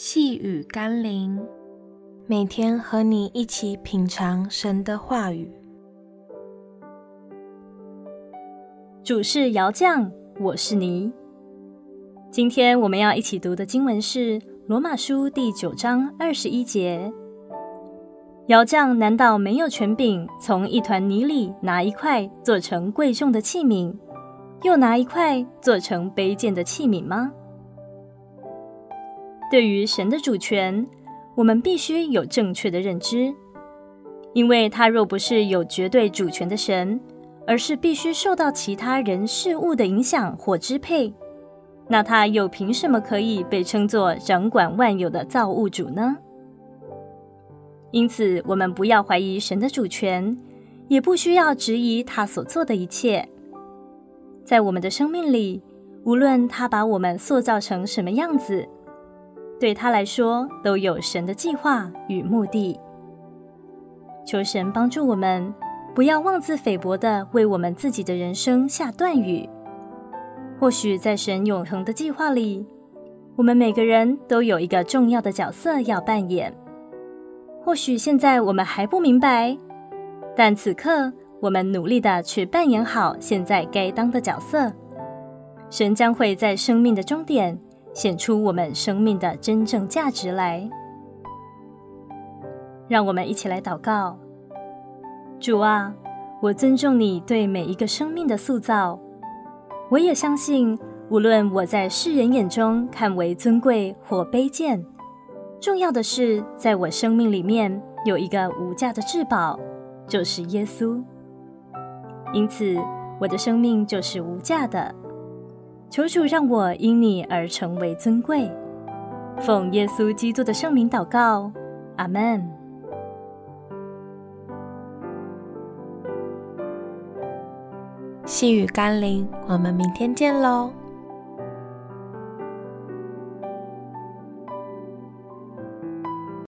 细雨甘霖，每天和你一起品尝神的话语。主是窑匠，我是泥。今天我们要一起读的经文是《罗马书》第九章二十一节。窑匠难道没有权柄从一团泥里拿一块做成贵重的器皿，又拿一块做成卑贱的器皿吗？对于神的主权，我们必须有正确的认知，因为他若不是有绝对主权的神，而是必须受到其他人事物的影响或支配，那他又凭什么可以被称作掌管万有的造物主呢？因此，我们不要怀疑神的主权，也不需要质疑他所做的一切。在我们的生命里，无论他把我们塑造成什么样子，对他来说，都有神的计划与目的。求神帮助我们，不要妄自菲薄的为我们自己的人生下断语。或许在神永恒的计划里，我们每个人都有一个重要的角色要扮演。或许现在我们还不明白，但此刻我们努力的去扮演好现在该当的角色。神将会在生命的终点，显出我们生命的真正价值来，让我们一起来祷告。主啊，我尊重你对每一个生命的塑造，我也相信，无论我在世人眼中看为尊贵或卑贱，重要的是，在我生命里面有一个无价的至宝，就是耶稣。因此，我的生命就是无价的。求主让我因你而成为尊贵，奉耶稣基督的圣名祷告，阿门。细雨甘霖，我们明天见喽。